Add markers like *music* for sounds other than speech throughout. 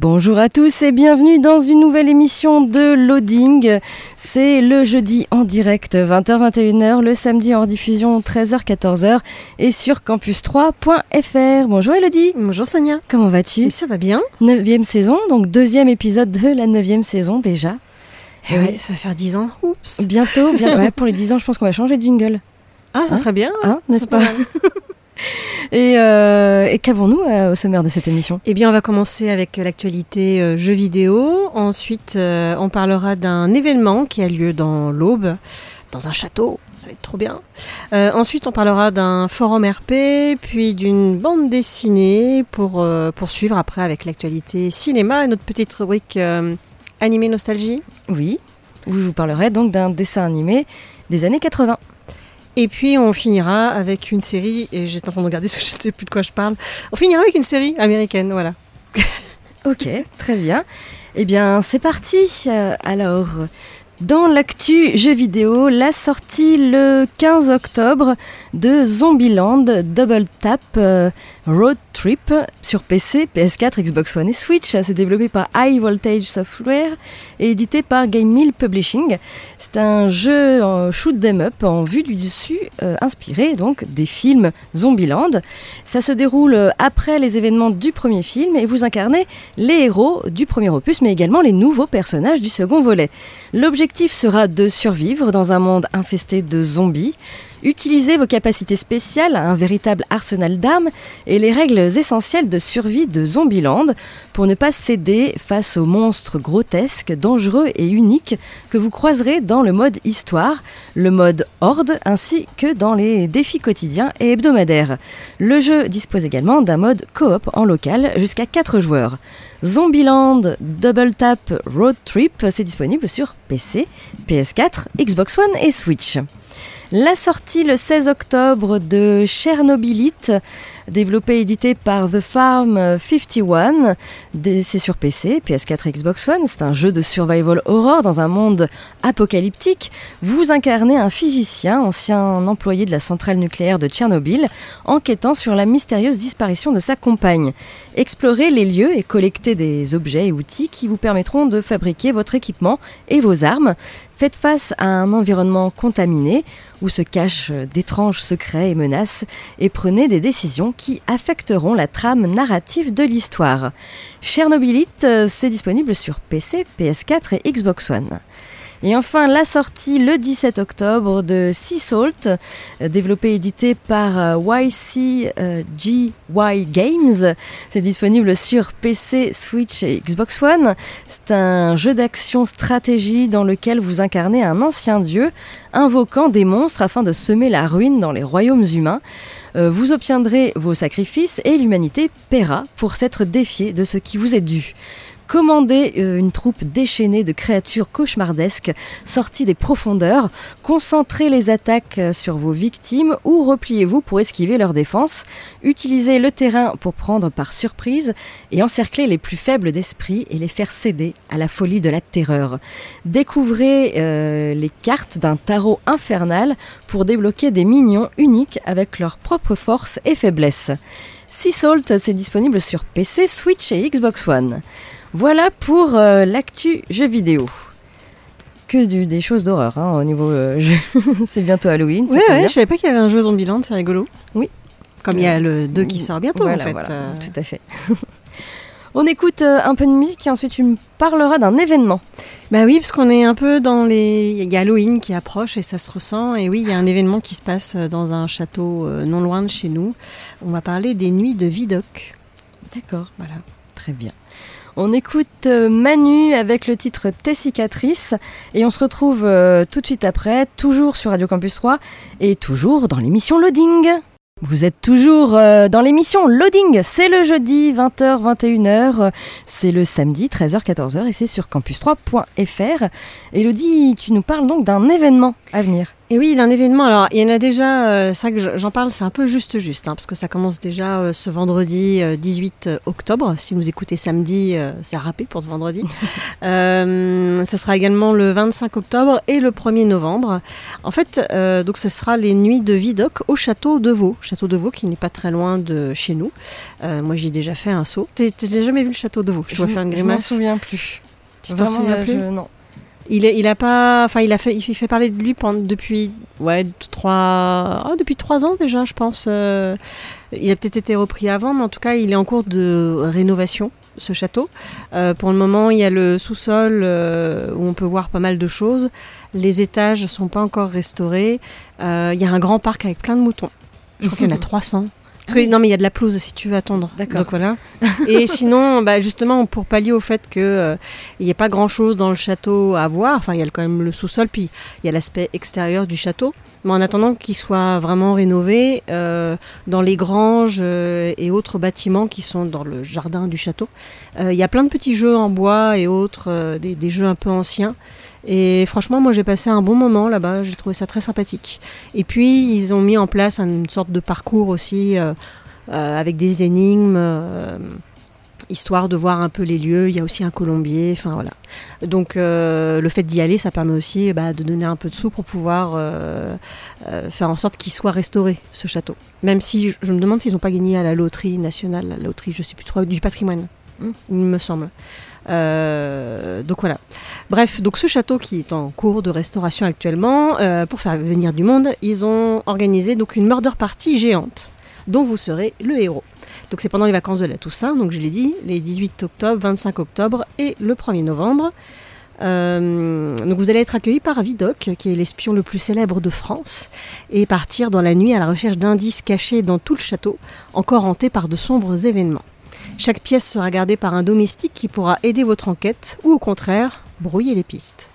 Bonjour à tous et bienvenue dans une nouvelle émission de Loading. C'est le jeudi en direct 20h-21h, le samedi en diffusion 13h-14h et sur campus3.fr. Bonjour Elodie. Bonjour Sonia. Comment vas-tu? Ça va bien. Neuvième saison, donc deuxième épisode de la neuvième saison déjà. Eh ouais, ça va faire 10 ans. Oups. Bientôt, bien, *laughs* ouais, pour les 10 ans, je pense qu'on va changer de jingle. Ah, ça Hein serait bien. Hein, n'est-ce pas. *laughs* *laughs* Et, euh, et qu'avons-nous euh, au sommaire de cette émission? Eh bien, on va commencer avec l'actualité euh, jeux vidéo. Ensuite, on parlera d'un événement qui a lieu dans l'Aube, dans un château. Ça va être trop bien. Ensuite, on parlera d'un forum RP, puis d'une bande dessinée pour poursuivre après avec l'actualité cinéma et notre petite rubrique animé nostalgie. Oui, où je vous parlerai donc d'un dessin animé des années 80. Et puis on finira avec une série, et j'étais en train de regarder parce *laughs* que je ne sais plus de quoi je parle. On finira avec une série américaine, voilà. Ok, très bien. Eh bien, c'est parti. Euh, alors, dans l'actu jeux vidéo, la sortie le 15 octobre de Zombieland Double Tap euh, Road Trip sur PC, PS4, Xbox One et Switch. C'est développé par High Voltage Software et édité par Game Mill Publishing. C'est un jeu shoot 'em up en vue du dessus, euh, inspiré donc des films Zombieland. Ça se déroule après les événements du premier film et vous incarnez les héros du premier opus, mais également les nouveaux personnages du second volet. L'objectif sera de survivre dans un monde infesté de zombies. Utilisez vos capacités spéciales, un véritable arsenal d'armes et les règles essentielles de survie de Zombieland pour ne pas céder face aux monstres grotesques, dangereux et uniques que vous croiserez dans le mode histoire, le mode horde ainsi que dans les défis quotidiens et hebdomadaires. Le jeu dispose également d'un mode coop en local jusqu'à 4 joueurs. Zombieland Double Tap Road Trip, c'est disponible sur PC, PS4, Xbox One et Switch. La sortie le 16 octobre de Chernobylite, développé et édité par The Farm 51, Des- c'est sur PC, PS4 et Xbox One, c'est un jeu de survival horror dans un monde apocalyptique. Vous incarnez un physicien, ancien employé de la centrale nucléaire de Tchernobyl, enquêtant sur la mystérieuse disparition de sa compagne. Explorez les lieux et collectez des objets et outils qui vous permettront de fabriquer votre équipement et vos armes. Faites face à un environnement contaminé où se cachent d'étranges secrets et menaces et prenez des décisions qui affecteront la trame narrative de l'histoire. Chernobylite, euh, c'est disponible sur PC, PS4 et Xbox One. Et enfin, la sortie le 17 octobre de Sea Salt, euh, développé et édité par euh, YCGY Games. C'est disponible sur PC, Switch et Xbox One. C'est un jeu d'action stratégie dans lequel vous incarnez un ancien dieu invoquant des monstres afin de semer la ruine dans les royaumes humains. Euh, vous obtiendrez vos sacrifices et l'humanité paiera pour s'être défiée de ce qui vous est dû. Commandez euh, une troupe déchaînée de créatures cauchemardesques sorties des profondeurs, concentrez les attaques euh, sur vos victimes ou repliez-vous pour esquiver leurs défenses, utilisez le terrain pour prendre par surprise et encercler les plus faibles d'esprit et les faire céder à la folie de la terreur. Découvrez euh, les cartes d'un tarot infernal pour débloquer des minions uniques avec leurs propres forces et faiblesses. Sea Salt, c'est disponible sur PC, Switch et Xbox One. Voilà pour euh, l'actu jeu vidéo. Que du- des choses d'horreur hein, au niveau euh, jeu. *laughs* c'est bientôt Halloween. Ouais, ouais, je savais pas qu'il y avait un jeu Zombieland, c'est rigolo. Oui. Comme il y a le 2 qui sort bientôt Voilà, en fait. voilà, euh. Tout à fait. *laughs* On écoute un peu de musique et ensuite tu me parleras d'un événement. Bah oui, parce qu'on est un peu dans les. Il y a Halloween qui approche et ça se ressent. Et oui, il y a un événement qui se passe dans un château non loin de chez nous. On va parler des nuits de Vidocq. D'accord. Voilà. Très bien. On écoute euh, Manu avec le titre Tes cicatrices et on se retrouve euh, tout de suite après, toujours sur Radio Campus 3 et toujours dans l'émission Loading. Vous êtes toujours euh, dans l'émission Loading, c'est le jeudi 20h 21h, c'est le samedi 13h 14h et c'est sur campus3.fr. Elodie, tu nous parles donc d'un événement à venir. Et oui, d'un événement. Alors, il y en a déjà, euh, ça que je- j'en parle, c'est un peu juste juste, hein, parce que ça commence déjà euh, ce vendredi euh, 18 octobre. Si vous écoutez samedi, euh, c'est râpé pour ce vendredi. *laughs* Euh, ça sera également le 25 octobre et le 1er novembre. En fait, euh, donc ce sera les nuits de Vidocq au château de Vaux. Château de Vaux qui n'est pas très loin de chez nous. Euh, moi, j'ai déjà fait un saut. T'as jamais vu le château de Vaux Je dois faire une Je m'en grimace. souviens plus. Tu t'en souviens plus? je- Non. Il, est, il a pas, enfin il a fait, il fait parler de lui pendant, depuis, ouais, trois, oh, depuis trois ans déjà, je pense. Euh, il a peut-être été repris avant, mais en tout cas, il est en cours de rénovation. Ce château. Euh, pour le moment, il y a le sous-sol euh, où on peut voir pas mal de choses. Les étages ne sont pas encore restaurés. Il y a un grand parc avec plein de moutons. Je crois qu'il y en a *laughs* 300. Parce que, non, mais il y a de la pelouse si tu veux attendre. D'accord. Donc voilà. Et *laughs* sinon, bah, justement, pour pallier au fait que euh, il n'y a pas grand chose dans le château à voir. Enfin, il y a quand même le sous-sol, puis il y a l'aspect extérieur du château. Mais en attendant qu'il soit vraiment rénové, euh, dans les granges euh, et autres bâtiments qui sont dans le jardin du château, euh, il y a plein de petits jeux en bois et autres, euh, des, des jeux un peu anciens. Et franchement, moi j'ai passé un bon moment là-bas, j'ai trouvé ça très sympathique. Et puis ils ont mis en place une sorte de parcours aussi euh, euh, avec des énigmes. euh, histoire de voir un peu les lieux. Il y a aussi un colombier, enfin voilà. Donc euh, le fait d'y aller, ça permet aussi bah, de donner un peu de sous pour pouvoir euh, euh, faire en sorte qu'il soit restauré, ce château. Même si je, je me demande s'ils n'ont pas gagné à la loterie nationale, la loterie, je sais plus trop, du patrimoine, Mm. il me semble. Donc voilà. Bref, donc ce château qui est en cours de restauration actuellement, euh, pour faire venir du monde, ils ont organisé donc une murder party géante dont vous serez le héros. Donc c'est pendant les vacances de la Toussaint, donc je l'ai dit, les 18 octobre, 25 octobre et le 1er novembre. Euh, donc vous allez être accueilli par Vidocq, qui est l'espion le plus célèbre de France, et partir dans la nuit à la recherche d'indices cachés dans tout le château, encore hanté par de sombres événements. Chaque pièce sera gardée par un domestique qui pourra aider votre enquête, ou au contraire, brouiller les pistes.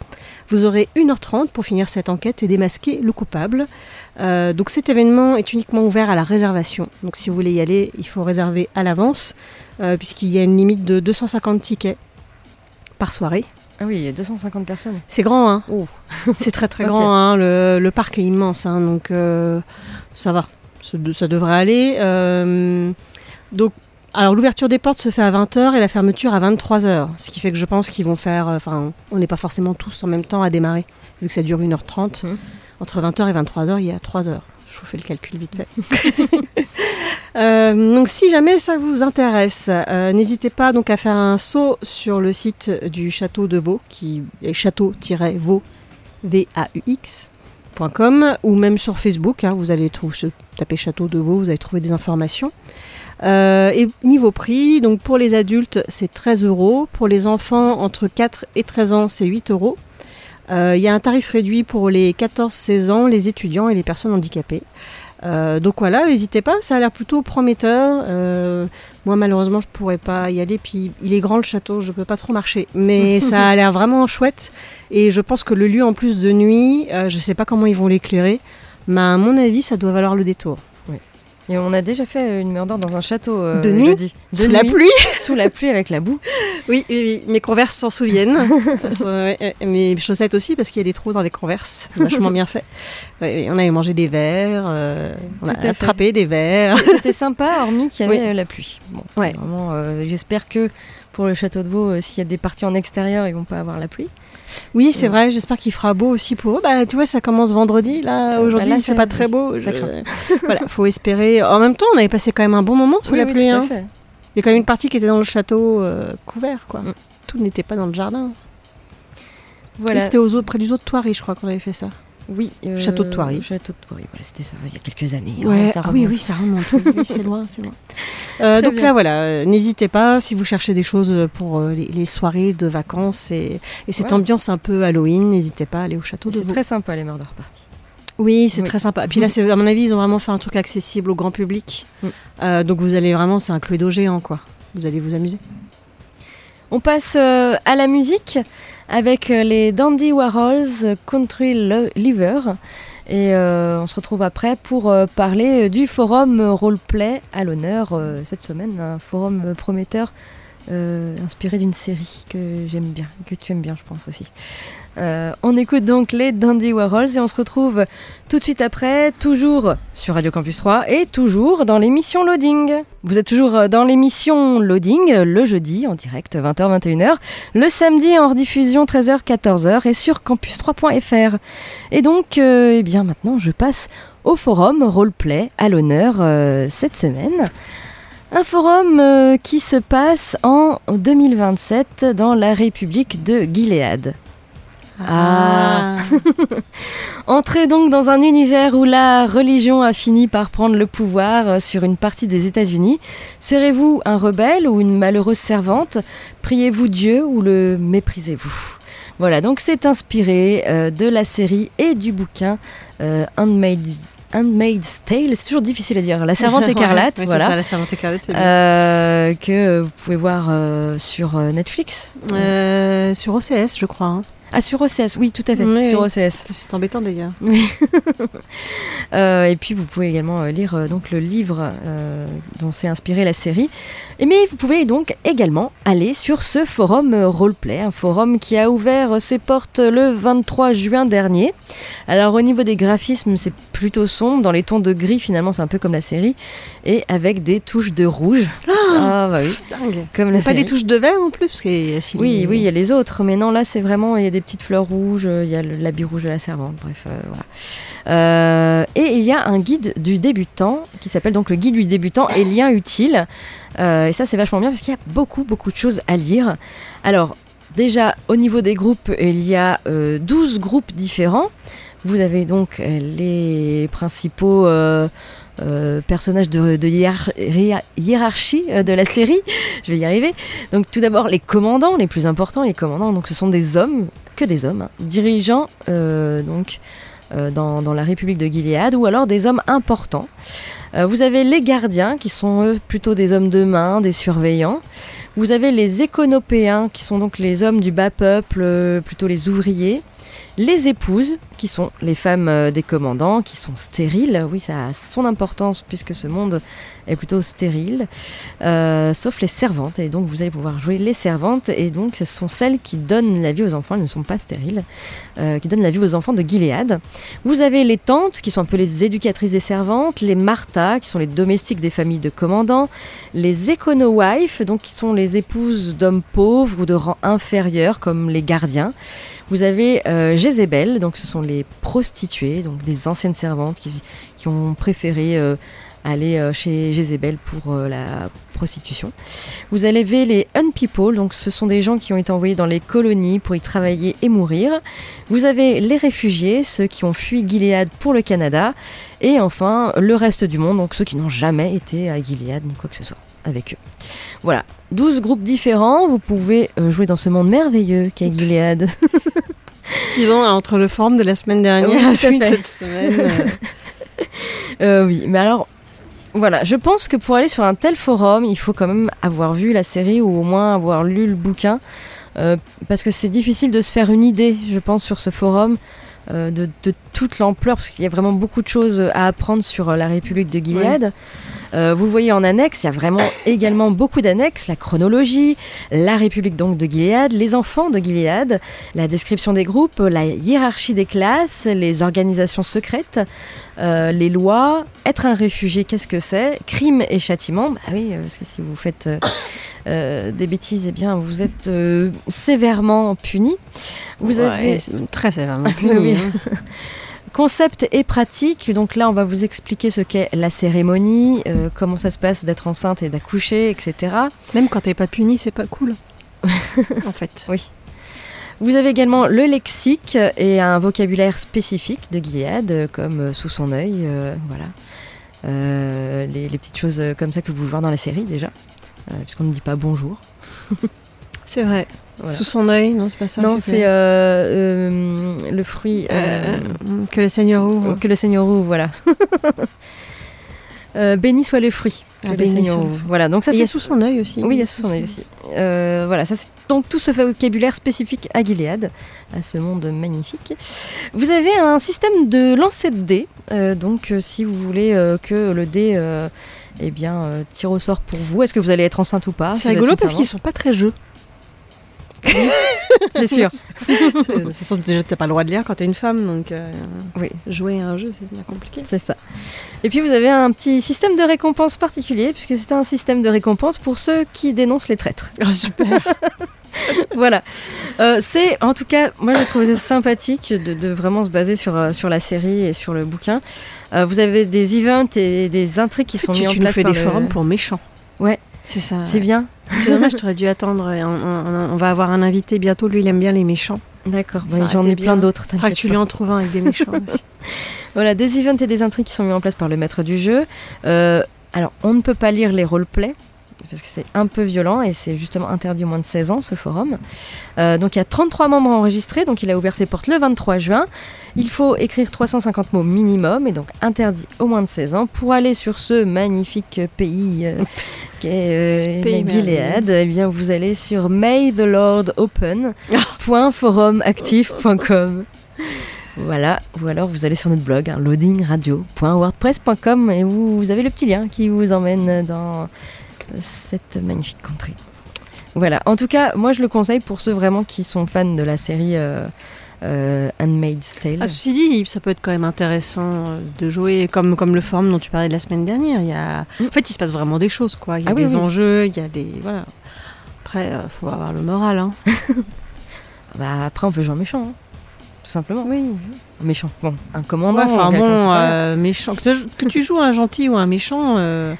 Vous aurez 1h30 pour finir cette enquête et démasquer le coupable. Euh, donc cet événement est uniquement ouvert à la réservation. Donc si vous voulez y aller, il faut réserver à l'avance, euh, puisqu'il y a une limite de 250 tickets par soirée. Ah oui, il y a 250 personnes. C'est grand, hein Oh. *laughs* C'est très très *laughs* grand, hein. le, le parc est immense, hein, donc euh, ça va, ça, ça devrait aller. Donc, alors l'ouverture des portes se fait à 20h et la fermeture à 23h, ce qui fait que je pense qu'ils vont faire, euh, enfin, on n'est pas forcément tous en même temps à démarrer, vu que ça dure 1h30. Mhm. Entre 20h et 23h, il y a 3 heures. Je vous fais le calcul vite fait. *laughs* Euh, donc si jamais ça vous intéresse, euh, n'hésitez pas donc à faire un saut sur le site du château de Vaux, qui est château-vaux V-A-U-X.com ou même sur Facebook. hein, vous allez trouver, taper Château de Vaux, vous allez trouver des informations. Euh, et niveau prix, donc pour les adultes, c'est 13 euros. Pour les enfants entre 4 et 13 ans, c'est 8 euros. Euh, Il y a un tarif réduit pour les 14-16 ans, les étudiants et les personnes handicapées. Euh, donc voilà, n'hésitez pas, ça a l'air plutôt prometteur. Euh, moi malheureusement je pourrais pas y aller, puis il est grand le château, je peux pas trop marcher. Mais *laughs* ça a l'air vraiment chouette et je pense que le lieu en plus de nuit, euh, je sais pas comment ils vont l'éclairer, mais à mon avis ça doit valoir le détour. Et on a déjà fait une murder dans un château. euh, De nuit. De Sous la pluie *laughs* Sous la pluie avec la boue. Oui, oui, oui, mes converses s'en souviennent. *laughs* Ouais, mes chaussettes aussi parce qu'il y a des trous dans les converses, vachement bien fait. Ouais, on avait mangé des verres, euh, on a fait. attrapé des verres. C'était- sympa, hormis qu'il y avait Oui. euh, la pluie. Bon, Ouais. euh, J'espère que pour le château de Vaux, euh, s'il y a des parties en extérieur, ils vont pas avoir la pluie. Oui, c'est vrai, j'espère qu'il fera beau aussi pour eux. Bah, tu vois, ça commence vendredi, là, aujourd'hui, bah là, il fait ça- pas très beau. ça Je- craint. *laughs* voilà, faut espérer. En même temps, on avait passé quand même un bon moment sous Oui, la oui, pluie. tout à hein. fait. Il y a quand même une partie qui était dans le château euh, couvert, quoi. Mm. Tout n'était pas dans le jardin. Voilà. C'était aux près du zoo de Thoiry, je crois qu'on avait fait ça. Oui, euh, Château de Thoiry. Château de Thoiry, voilà, c'était ça, il y a quelques années. Ouais, hein, ça ah oui, oui, ça remonte. oui, c'est loin, c'est loin. *laughs* Euh, donc bien. là, voilà, euh, n'hésitez pas si vous cherchez des choses pour les, les soirées de vacances et, et cette Ouais. ambiance un peu Halloween, n'hésitez pas à aller au château de C'est très sympa les murder parties. Oui, c'est Oui. très sympa. Et puis là, à mon avis, ils ont vraiment fait un truc accessible au grand public. Mm. Euh, donc vous allez vraiment, c'est un Cluedo géant, quoi. Vous allez vous amuser. On passe euh, à la musique avec euh, les Dandy Warhols Country Liver. Et euh, on se retrouve après pour parler du forum roleplay à l'honneur cette semaine. Un forum prometteur inspiré d'une série que j'aime bien, que tu aimes bien, je pense aussi. Euh, on écoute donc les Dandy Warhols et on se retrouve tout de suite après, toujours sur Radio Campus 3 et toujours dans l'émission Loading. Vous êtes toujours dans l'émission Loading le jeudi en direct 20h-21h, le samedi en rediffusion 13h-14h et sur campus3.fr. Et donc, euh, eh bien maintenant, je passe au forum roleplay à l'honneur euh, cette semaine. Un forum qui se passe en 2027 dans la République de Gilead. Ah. *laughs* Entrez donc dans un univers où la religion a fini par prendre le pouvoir euh, sur une partie des États-Unis. Serez-vous un rebelle ou une malheureuse servante? Priez-vous Dieu ou le méprisez-vous? Voilà, donc c'est inspiré euh, de la série et du bouquin euh, Handmaid's, Handmaid's Tale. C'est toujours difficile à dire. La servante *laughs* écarlate, Ouais, voilà. ça, la servante écarlate, bien. Euh, que vous pouvez voir euh, sur Netflix. Euh, sur OCS, je crois. hein. Ah, sur OCS, oui, tout à fait, Oui, sur oui. OCS. C'est embêtant d'ailleurs. Oui. *laughs* Euh, et puis vous pouvez également euh, lire euh, donc le livre euh, dont s'est inspirée la série. Et mais vous pouvez donc également aller sur ce forum roleplay, un forum qui a ouvert ses portes le 23 juin dernier. Alors au niveau des graphismes, c'est plutôt sombre, dans les tons de gris finalement, c'est un peu comme la série, et avec des touches de rouge. *gasps* Ah, bah oui, Dingue. comme la Pas série. des touches de vert en plus parce a si- Oui, oui, il y a les autres, mais non, là c'est vraiment, il y a des petites fleurs rouges, il y a l'habit rouge de la servante, bref, euh, voilà. Euh, et il y a un guide du débutant qui s'appelle donc le guide du débutant et liens utiles. Euh, et ça c'est vachement bien parce qu'il y a beaucoup, beaucoup de choses à lire. Alors, déjà, au niveau des groupes, il y a euh, 12 groupes différents. Vous avez donc euh, les principaux euh, euh, personnages de, de hiérar- hiérar- hiérarchie euh, de la série. *laughs* Je vais y arriver. Donc tout d'abord les commandants, les plus importants, les commandants. Donc ce sont des hommes, que des hommes, hein, dirigeants euh, donc euh, dans, la République de Gilead, ou alors des hommes importants. Euh, vous avez les gardiens, qui sont eux plutôt des hommes de main, des surveillants. Vous avez les éconopéens, qui sont donc les hommes du bas peuple, plutôt les ouvriers. Les épouses, qui sont les femmes euh, des commandants, qui sont stériles. Oui, ça a son importance puisque ce monde est plutôt stérile. Euh, sauf les servantes. Et donc vous allez pouvoir jouer les servantes. Et donc ce sont celles qui donnent la vie aux enfants. Elles ne sont pas stériles. euh, qui donnent la vie aux enfants de Gilead. Vous avez les tantes, qui sont un peu les éducatrices des servantes. Les Martha, qui sont les domestiques des familles de commandants. Les écono-wives, donc qui sont les épouses d'hommes pauvres ou de rang inférieur, comme les gardiens. Vous avez euh, Jézébel, donc ce sont les prostituées, donc des anciennes servantes qui, qui ont préféré euh, aller euh, chez Jézébel pour euh, la prostitution. Vous avez les unpeople, donc ce sont des gens qui ont été envoyés dans les colonies pour y travailler et mourir. Vous avez les réfugiés, ceux qui ont fui Gilead pour le Canada. Et enfin, le reste du monde, donc ceux qui n'ont jamais été à Gilead ni quoi que ce soit avec eux. Voilà, 12 groupes différents, vous pouvez jouer dans ce monde merveilleux qu'est Gilead. *laughs* Disons, entre le forum de la semaine dernière Oui, et celui de cette semaine. *laughs* euh, oui, mais alors, voilà, je pense que pour aller sur un tel forum, il faut quand même avoir vu la série ou au moins avoir lu le bouquin, euh, parce que c'est difficile de se faire une idée, je pense, sur ce forum. euh, de, de toute l'ampleur, parce qu'il y a vraiment beaucoup de choses à apprendre sur la République de Gilead. Euh, vous le voyez en annexe, il y a vraiment également beaucoup d'annexes, la chronologie, la République donc de Gilead, les enfants de Gilead, la description des groupes, la hiérarchie des classes, les organisations secrètes, euh, les lois, être un réfugié, qu'est-ce que c'est Crime et châtiment, bah oui, euh, parce que si vous faites euh, des bêtises, eh bien vous êtes sévèrement puni. Vous ouais, avez très sévèrement *laughs* puni, oui. hein. *laughs* Concept et pratique. Donc là, on va vous expliquer ce qu'est la cérémonie, euh, comment ça se passe d'être enceinte et d'accoucher, etc. Même quand t'es pas puni, c'est pas cool. *laughs* en fait. Oui. Vous avez également le lexique et un vocabulaire spécifique de Gilead, euh, comme euh, sous son œil, euh, voilà. Euh, les, les petites choses comme ça que vous pouvez voir dans la série déjà, puisqu'on ne dit pas bonjour. C'est vrai. Voilà. Sous son œil, non, c'est pas ça. non, c'est euh, euh, le fruit. euh, que le Seigneur ouvre. que le Seigneur ouvre, voilà. *laughs* Béni soit le fruit. que Ah, le béni Seigneur le ouvre. Voilà, donc ça il y a c'est sous son œil aussi. Oui, il y a sous son œil aussi. Voilà, ça c'est donc tout ce vocabulaire spécifique à Gilead, à ce monde magnifique. Vous avez un système de lancer de dés, donc si vous voulez que le dé eh bien, tire au sort pour vous, est-ce que vous allez être enceinte ou pas C'est rigolo parce qu'ils sont pas très jeux. *laughs* C'est sûr. de toute façon, déjà, t'as pas le droit de lire quand t'es une femme, donc euh, Oui. jouer à un jeu, c'est bien compliqué. C'est ça. Et puis vous avez un petit système de récompense particulier, puisque c'est un système de récompense pour ceux qui dénoncent les traîtres. Oh, super. *laughs* voilà. Euh, c'est, en tout cas, moi j'ai trouvé ça sympathique de, de vraiment se baser sur, euh, sur la série et sur le bouquin. Euh, vous avez des events et des intrigues qui sont tu mis en tu nous place fais par des le- forums pour méchants. C'est ça. C'est bien. C'est dommage, t'aurais dû attendre. On va avoir un invité bientôt, lui, il aime bien les méchants. D'accord. Aurait J'en ai plein d'autres. Faudra que tu lui en trouves un avec des méchants aussi. *laughs* Voilà, des events et des intrigues qui sont mis en place par le maître du jeu. Euh, alors, on ne peut pas lire les roleplays. Parce que c'est un peu violent et c'est justement interdit au moins de 16 ans ce forum. Euh, donc il y a 33 membres enregistrés, donc il a ouvert ses portes le 23 juin. Il faut écrire 350 mots minimum et donc interdit au moins de 16 ans pour aller sur ce magnifique pays euh, *laughs* qui est Ce euh, Gilead. Eh bien vous allez sur maythelordopen.forumactif.com. *laughs* Voilà, ou alors vous allez sur notre blog, hein, loadingradio.wordpress.com et vous, vous avez le petit lien qui vous emmène dans cette magnifique contrée. Voilà, en tout cas, moi je le conseille pour ceux vraiment qui sont fans de la série euh, euh, Handmaid's Tale. Ah, ceci dit, ça peut être quand même intéressant euh, de jouer comme, comme le forum dont tu parlais de la semaine dernière. Il y a... En fait, il se passe vraiment des choses, quoi. Il y a Ah des oui. enjeux, il y a des. Voilà. Après, il faut avoir le moral. Hein. *laughs* Bah, après, on peut jouer en méchant, hein, tout simplement. Oui. Méchant, bon, un commandant. Ouais, enfin bon, euh, méchant. Que tu, que tu joues un gentil ou un méchant, euh,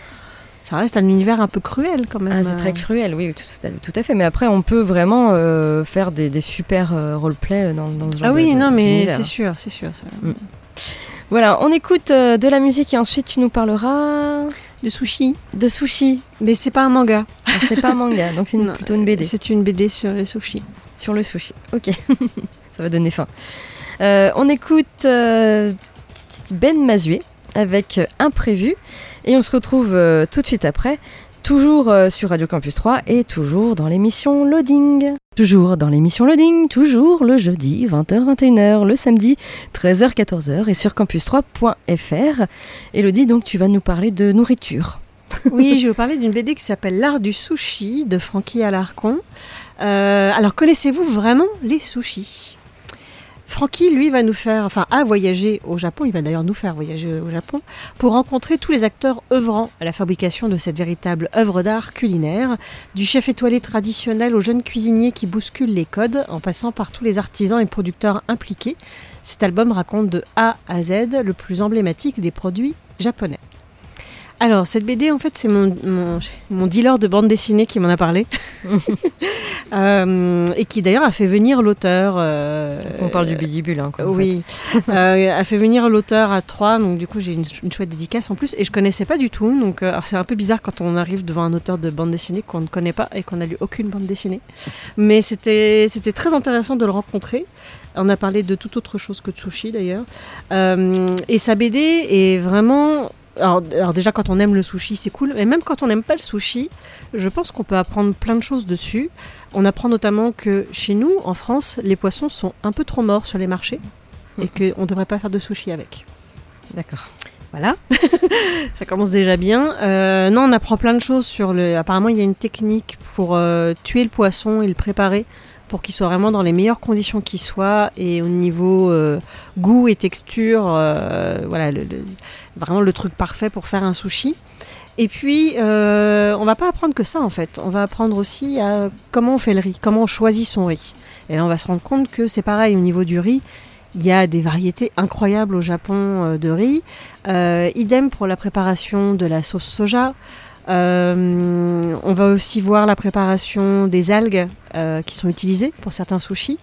ça reste un univers un peu cruel quand même. Ah, c'est très cruel, oui, tout, tout à fait. Mais après, on peut vraiment euh, faire des, des super euh, roleplay dans, dans ce genre Ah de- oui, de- non, mais c'est sûr, c'est sûr. Ça. Voilà, on écoute euh, de la musique et ensuite tu nous parleras De sushi. de sushi. Mais c'est pas un manga. Ah, c'est pas un manga, donc c'est *laughs* plutôt une BD C'est une BD sur les sushis. sur le sushi. Ok, *laughs* ça va donner faim. Euh, on écoute euh, Ben Mazué avec euh, Imprévu et on se retrouve euh, tout de suite après, toujours euh, sur Radio Campus 3 et toujours dans l'émission Loading. Toujours dans l'émission Loading, toujours le jeudi 20h-21h, le samedi 13h-14h et sur campus3.fr. Elodie, donc tu vas nous parler de nourriture. *laughs* Oui, je vais vous parler d'une BD qui s'appelle L'art du sushi de Francky Alarcon. Euh, alors, connaissez-vous vraiment les sushis? Francky, lui, va nous faire, enfin, a voyagé au Japon, il va d'ailleurs nous faire voyager au Japon, pour rencontrer tous les acteurs œuvrant à la fabrication de cette véritable œuvre d'art culinaire, du chef étoilé traditionnel au jeune cuisinier qui bouscule les codes, en passant par tous les artisans et producteurs impliqués. Cet album raconte de A à Z le plus emblématique des produits japonais. Alors, cette BD, en fait, c'est mon, mon, mon dealer de bande dessinée qui m'en a parlé. *laughs* Euh, et qui d'ailleurs a fait venir l'auteur. euh, On parle du bidibule. Hein, quoi, oui, *laughs* Euh, a fait venir l'auteur à Troyes, donc du coup j'ai une, une chouette dédicace en plus, et je connaissais pas du tout, donc alors c'est un peu bizarre quand on arrive devant un auteur de bande dessinée qu'on ne connaît pas et qu'on n'a lu aucune bande dessinée, mais c'était c'était très intéressant de le rencontrer. On a parlé de toute autre chose que de sushi d'ailleurs, et sa BD est vraiment alors, alors déjà quand on aime le sushi c'est cool, mais même quand on n'aime pas le sushi, je pense qu'on peut apprendre plein de choses dessus. On apprend notamment que chez nous, en France, les poissons sont un peu trop morts sur les marchés et qu'on ne devrait pas faire de sushi avec. D'accord. Voilà, *laughs* ça commence déjà bien. Euh, non, on apprend plein de choses sur le. Apparemment, il y a une technique pour euh, tuer le poisson et le préparer pour qu'il soit vraiment dans les meilleures conditions qu'il soit et au niveau euh, goût et texture, euh, voilà, vraiment le truc parfait pour faire un sushi. Et puis, euh, on va pas apprendre que ça en fait. On va apprendre aussi à comment on fait le riz, comment on choisit son riz. Et là, on va se rendre compte que c'est pareil au niveau du riz. Il y a des variétés incroyables au Japon euh, de riz. Idem pour la préparation de la sauce soja. Euh, on va aussi voir la préparation des algues euh, qui sont utilisées pour certains sushis.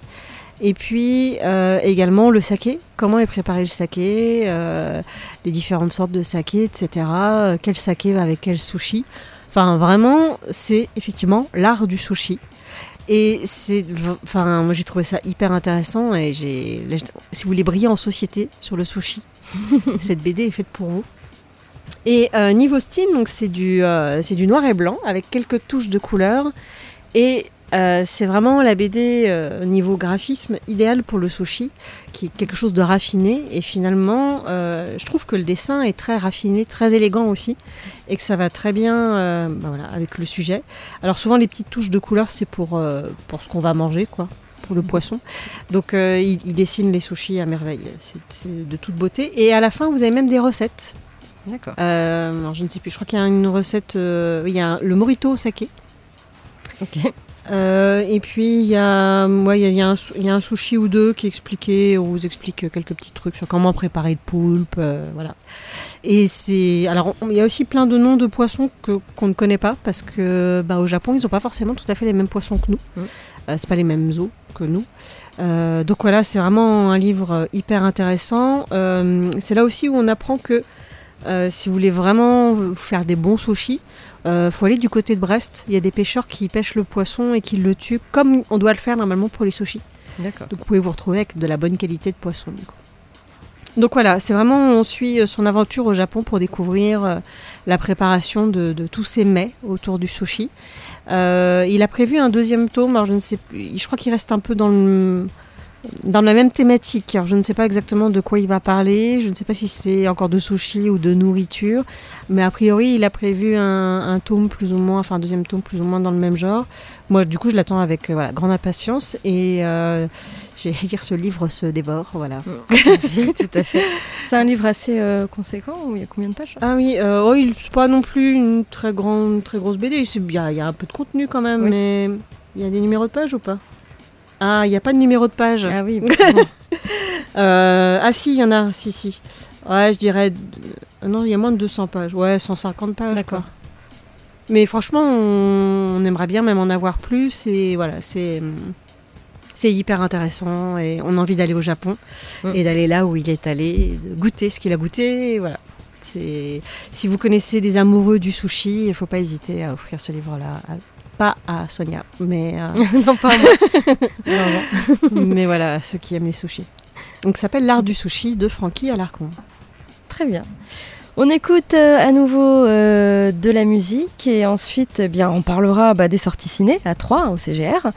Et puis euh, également le saké, comment est préparé le saké, les différentes sortes de saké, etc. Quel saké va avec quel sushi. Enfin, vraiment, c'est effectivement l'art du sushi. Et c'est, enfin, moi j'ai trouvé ça hyper intéressant et j'ai, si vous voulez briller en société sur le sushi, *laughs* cette BD est faite pour vous. Et euh, niveau style, donc c'est du, euh, c'est du noir et blanc avec quelques touches de couleur. Et euh, c'est vraiment la BD niveau graphisme idéal pour le sushi, qui est quelque chose de raffiné. Et finalement, je trouve que le dessin est très raffiné, très élégant aussi, et que ça va très bien voilà, avec le sujet. Alors souvent, les petites touches de couleur, c'est pour, pour ce qu'on va manger, quoi pour le poisson. Donc il, dessine les sushis à merveille. C'est de toute beauté. Et à la fin, vous avez même des recettes. D'accord. Euh, alors je ne sais plus, je crois qu'il y a une recette, euh, il y a le morito au saké. Ok. Euh, et puis il y, a, ouais, il y, a, il y a un sou- il y a un sushi ou deux qui est expliqué, on vous explique quelques petits trucs sur comment préparer le poulpe, euh, voilà. Et c'est, alors on- il y a aussi plein de noms de poissons que qu'on ne connaît pas parce que bah, au Japon ils n'ont pas forcément tout à fait les mêmes poissons que nous. Mm. Euh, c'est pas les mêmes eaux que nous. Donc voilà, c'est vraiment un livre hyper intéressant. C'est là aussi où on apprend que euh, si vous voulez vraiment faire des bons sushis, euh, faut aller du côté de Brest. Il y a des pêcheurs qui pêchent le poisson et qui le tuent comme on doit le faire normalement pour les sushis. D'accord. Donc vous pouvez vous retrouver avec de la bonne qualité de poisson. du coup. Donc voilà, c'est vraiment, on suit euh, son aventure au Japon pour découvrir la préparation de, de tous ces mets autour du sushi. Euh, il a prévu un deuxième tome, alors je ne sais plus, je crois qu'il reste un peu dans le, dans la même thématique. Alors je ne sais pas exactement de quoi il va parler, je ne sais pas si c'est encore de sushi ou de nourriture, mais a priori il a prévu un, un tome plus ou moins, enfin un deuxième tome plus ou moins dans le même genre. Moi du coup je l'attends avec euh, voilà, grande impatience et euh, j'ai *laughs* dire ce livre se dévore, voilà. *laughs* oui, tout à fait. C'est un livre assez euh, conséquent où il y a combien de pages Ah oui, euh, oh, il c'est pas non plus une très grande, très grosse BD. Il y, a- il y a un peu de contenu quand même, Oui. mais il y a des numéros de page ou pas? Ah, il n'y a pas de numéro de page. Ah oui. *laughs* Euh, ah si, il y en a, si, si. Ouais, je dirais... euh, non, il y a moins de 200 pages. Ouais, 150 pages. D'accord. quoi. Mais franchement, on, on aimerait bien même en avoir plus. Et voilà, c'est... C'est hyper intéressant et on a envie d'aller au Japon Mm. et d'aller là où il est allé, de goûter ce qu'il a goûté. et voilà. C'est si vous connaissez des amoureux du sushi, il faut pas hésiter à offrir ce livre-là. à- Pas à Sonia, mais à- *laughs* non, pas moi. *laughs* Non, non. *laughs* mais voilà, à ceux qui aiment les sushis. Donc, ça s'appelle L'art du sushi de Francky Alarcon. Très bien. On écoute euh, à nouveau euh, de la musique et ensuite eh bien on parlera bah, des sorties ciné à 3 au CGR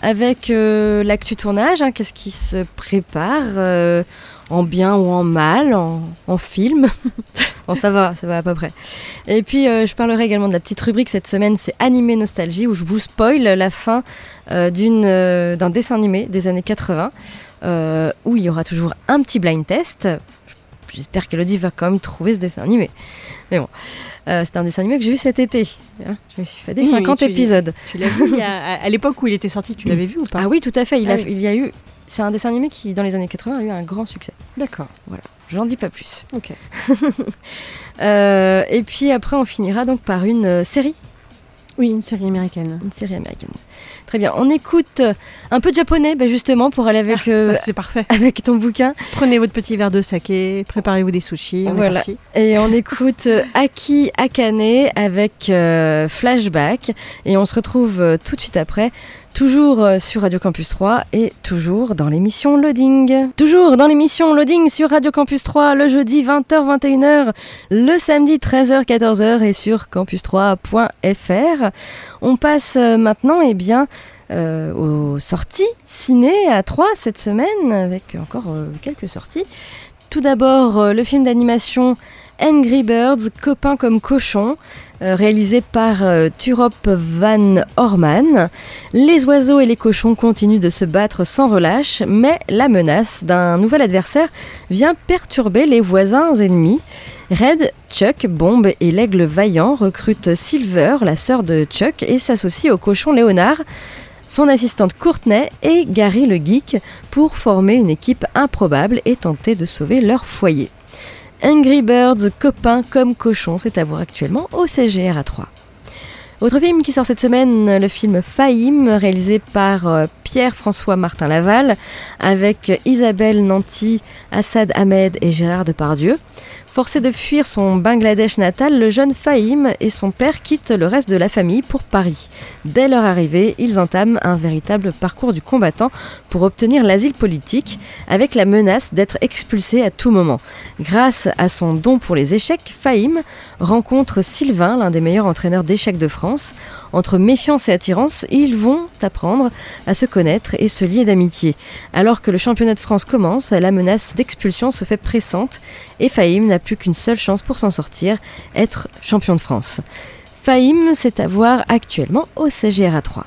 avec euh, l'actu tournage, hein, qu'est-ce qui se prépare euh, en bien ou en mal, en, en film. *laughs* bon ça va, ça va à peu près. Et puis euh, je parlerai également de la petite rubrique cette semaine, c'est Animé Nostalgie où je vous spoil la fin euh, d'une, euh, d'un dessin animé des années 80 euh, où il y aura toujours un petit blind test. J'espère qu'Elodie va quand même trouver ce dessin animé. Mais bon, c'est un dessin animé que j'ai vu cet été. hein. Je me suis fait des Oui, mais 50 tu- épisodes. Tu l'as vu à, à l'époque où il était sorti, tu *laughs* l'avais vu ou pas? Ah oui, tout à fait. Il, a, Ah il y a eu. C'est un dessin animé qui, dans les années 80, a eu un grand succès. D'accord. Je n'en dis pas plus. Ok. *laughs* Euh, et puis après, on finira donc par une euh, série, Oui, une série américaine. une série américaine. Très bien. On écoute euh, un peu de japonais, bah, justement, pour aller avec, euh, Bah, c'est parfait. *laughs* avec ton bouquin. Prenez votre petit verre de saké, préparez-vous des sushis. On Voilà. Et on écoute euh, Aki Akane avec euh, Flashback. Et on se retrouve tout de suite après, toujours sur Radio Campus 3 et toujours dans l'émission Loading. Toujours dans l'émission Loading sur Radio Campus 3 le jeudi 20h-21h, le samedi 13h-14h et sur campus3.fr. On passe maintenant eh bien, euh, aux sorties ciné à 3 cette semaine avec encore euh, quelques sorties. Tout d'abord, euh, le film d'animation Angry Birds, copains comme cochons, euh, réalisé par Turop Van Orman. Les oiseaux et les cochons continuent de se battre sans relâche, mais la menace d'un nouvel adversaire vient perturber les voisins ennemis. Red, Chuck, Bomb et l'aigle vaillant recrutent Silver, la sœur de Chuck, et s'associent au cochon Léonard, son assistante Courtney et Gary le geek pour former une équipe improbable et tenter de sauver leur foyer. Angry Birds, copains comme cochons, c'est à voir actuellement au CGR à 3. Autre film qui sort cette semaine, le film Fahim, réalisé par euh, Pierre-François Martin Laval, avec Isabelle Nanty, Assad Ahmed et Gérard Depardieu. Forcé de fuir son Bangladesh natal, le jeune Fahim et son père quittent le reste de la famille pour Paris. Dès leur arrivée, ils entament un véritable parcours du combattant pour obtenir l'asile politique, avec la menace d'être expulsés à tout moment. Grâce à son don pour les échecs, Fahim rencontre Sylvain, l'un des meilleurs entraîneurs d'échecs de France. Entre méfiance et attirance, ils vont apprendre à se connaître et se lier d'amitié. Alors que le championnat de France commence, la menace d'expulsion se fait pressante et Fahim n'a plus qu'une seule chance pour s'en sortir, être champion de France. Fahim, c'est à voir actuellement au CGRA 3.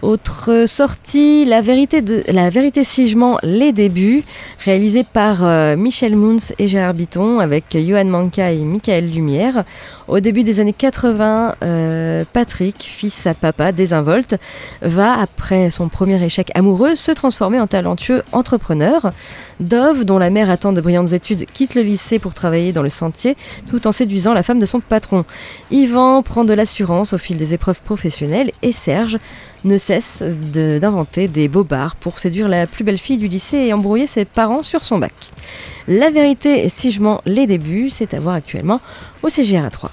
Autre sortie, La vérité, de, la vérité si je mens, les débuts, réalisé par euh, Michel Mouns et Gérard Biton avec Johan Manka et Michael Lumière. Au début des années 80, euh, Patrick, fils à papa désinvolte, va, après son premier échec amoureux, se transformer en talentueux entrepreneur. Dove, dont la mère attend de brillantes études, quitte le lycée pour travailler dans le sentier, tout en séduisant la femme de son patron. Yvan prend de l'assurance au fil des épreuves professionnelles et Serge ne cesse de- d'inventer des bobards pour séduire la plus belle fille du lycée et embrouiller ses parents sur son bac. La vérité si je mens les débuts, c'est à voir actuellement au CGRA 3.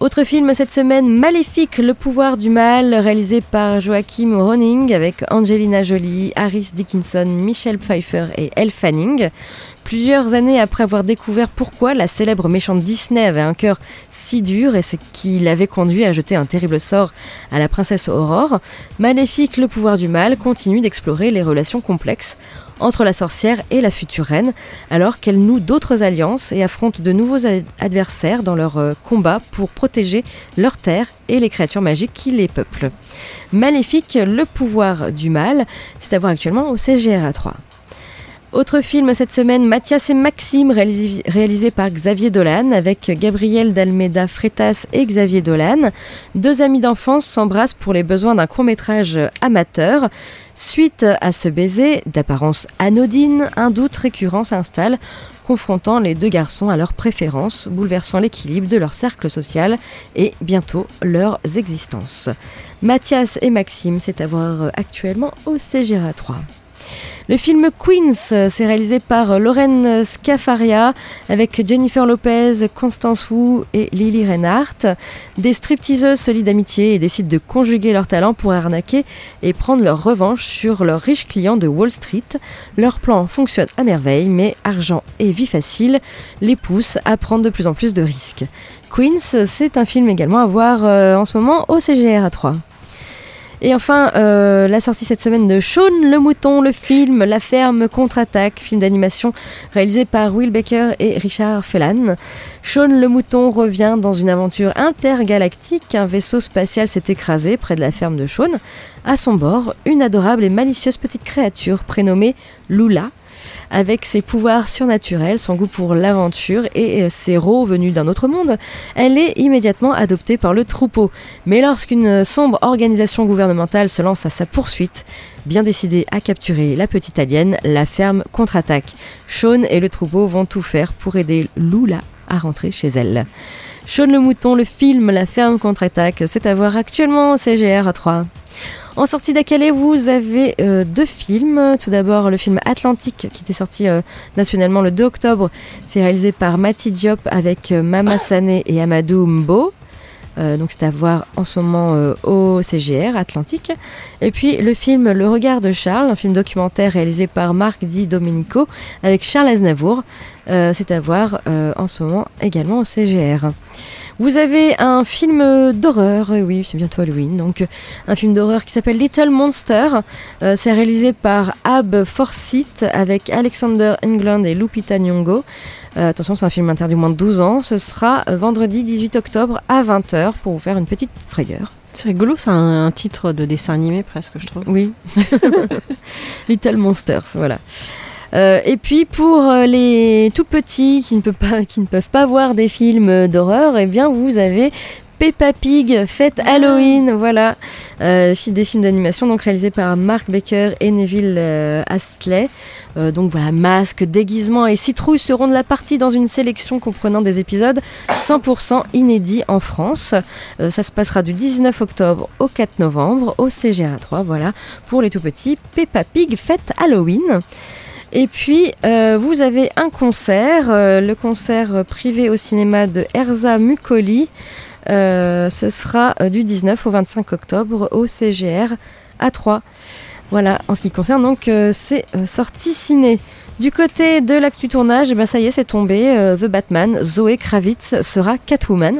Autre film cette semaine, Maléfique, le pouvoir du mal, réalisé par Joachim Ronning avec Angelina Jolie, Harris Dickinson, Michelle Pfeiffer et Elle Fanning. Plusieurs années après avoir découvert pourquoi la célèbre méchante Disney avait un cœur si dur et ce qui l'avait conduit à jeter un terrible sort à la princesse Aurore, Maléfique, le pouvoir du mal continue d'explorer les relations complexes entre la sorcière et la future reine, alors qu'elle noue d'autres alliances et affronte de nouveaux ad- adversaires dans leur euh, combat pour protéger leur terre et les créatures magiques qui les peuplent. Maléfique, le pouvoir du mal, c'est à voir actuellement au CGRA 3. Autre film cette semaine, Mathias et Maxime, réalisé, par Xavier Dolan, avec Gabriel d'Almeida Freitas et Xavier Dolan. Deux amis d'enfance s'embrassent pour les besoins d'un court-métrage amateur. Suite à ce baiser, d'apparence anodine, un doute récurrent s'installe, confrontant les deux garçons à leurs préférences, bouleversant l'équilibre de leur cercle social et bientôt leurs existences. Mathias et Maxime, c'est à voir actuellement au CGRA 3. Le film Queens, euh, c'est réalisé par Lorraine Scafaria avec Jennifer Lopez, Constance Wu et Lily Reinhardt. Des stripteaseuses se lient d'amitié et décident de conjuguer leurs talents pour arnaquer et prendre leur revanche sur leurs riches clients de Wall Street. Leur plan fonctionne à merveille, mais argent et vie facile les poussent à prendre de plus en plus de risques. Queens, c'est un film également à voir euh, en ce moment au CGR 3. Et enfin, euh, la sortie cette semaine de Shaun le Mouton, le film La Ferme contre-attaque, film d'animation réalisé par Will Baker et Richard Fellan. Shaun le Mouton revient dans une aventure intergalactique. Un vaisseau spatial s'est écrasé près de la ferme de Shaun. À son bord, une adorable et malicieuse petite créature prénommée Lula. Avec ses pouvoirs surnaturels, son goût pour l'aventure et euh, ses rots venus d'un autre monde, elle est immédiatement adoptée par le troupeau. Mais lorsqu'une sombre organisation gouvernementale se lance à sa poursuite, bien décidée à capturer la petite alien, la ferme contre-attaque. Sean et le troupeau vont tout faire pour aider Lula à rentrer chez elle. Sean le mouton, le film La ferme contre-attaque, c'est à voir actuellement au CGR à 3. En sortie d'Acalé, vous avez euh, deux films. Tout d'abord, le film Atlantique, qui était sorti euh, nationalement le 2 octobre. C'est réalisé par Mati Diop avec euh, Mama Sané et Amadou Mbo. Euh, donc c'est à voir en ce moment euh, au CGR Atlantique. Et puis le film Le regard de Charles, un film documentaire réalisé par Marc Di Domenico avec Charles Aznavour. Euh, c'est à voir en ce moment également au CGR. Vous avez un film d'horreur, oui, c'est bientôt Halloween, donc un film d'horreur qui s'appelle Little Monster. C'est réalisé par Ab Forsyth avec Alexander England et Lupita Nyong'o. Euh, attention, c'est un film interdit au moins de 12 ans. Ce sera euh, vendredi 18 octobre à 20h pour vous faire une petite frayeur. C'est rigolo, c'est un, un titre de dessin animé presque, je trouve. Oui. *laughs* Little Monsters, voilà. Euh, et puis pour les tout petits qui ne, peuvent pas, qui ne peuvent pas voir des films d'horreur, eh bien vous avez Peppa Pig, fête Halloween, voilà. Euh, des films d'animation donc réalisés par Mark Baker et Neville euh, Astley. Euh, donc voilà, masques, déguisements et citrouilles seront de la partie dans une sélection comprenant des épisodes 100% inédits en France. Euh, ça se passera du 19 octobre au 4 novembre au CGRA 3, voilà, pour les tout petits Peppa Pig, fête Halloween. Et puis, euh, vous avez un concert, euh, le concert privé au cinéma de Erza Mukoli. Euh, ce sera euh, du 19 au 25 octobre au CGR à 3. Voilà, en ce qui concerne donc euh, ces sorties ciné. Du côté de l'actu tournage, eh ben, ça y est, c'est tombé. The Batman, Zoé Kravitz sera Catwoman.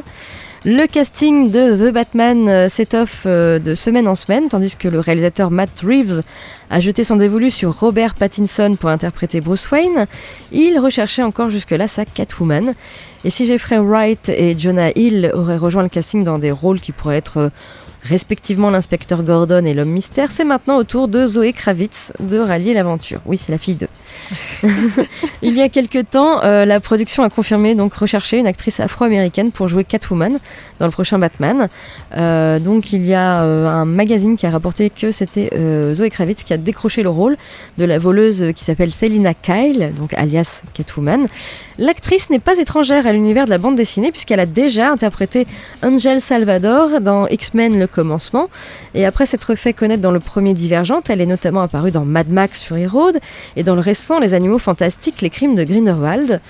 Le casting de The Batman euh, s'étoffe euh, de semaine en semaine, tandis que le réalisateur Matt Reeves a jeté son dévolu sur Robert Pattinson pour interpréter Bruce Wayne. Il recherchait encore jusque-là sa Catwoman. Et si Jeffrey Wright et Jonah Hill auraient rejoint le casting dans des rôles qui pourraient être euh, respectivement l'inspecteur Gordon et l'homme mystère, c'est maintenant au tour de Zoé Kravitz de rallier l'aventure. Oui, c'est la fille d'eux. *laughs* Il y a quelques temps, euh, la production a confirmé donc rechercher une actrice afro-américaine pour jouer Catwoman dans le prochain Batman. Euh, donc il y a euh, un magazine qui a rapporté que c'était Zoé Kravitz qui a décroché le rôle de la voleuse qui s'appelle Selina Kyle, donc alias Catwoman. L'actrice n'est pas étrangère à l'univers de la bande dessinée puisqu'elle a déjà interprété Angel Salvador dans X-Men le commencement et après s'être fait connaître dans le premier Divergente, elle est notamment apparue dans Mad Max Fury Road et dans le récent Les Animaux Fantastiques, les crimes de Grindelwald.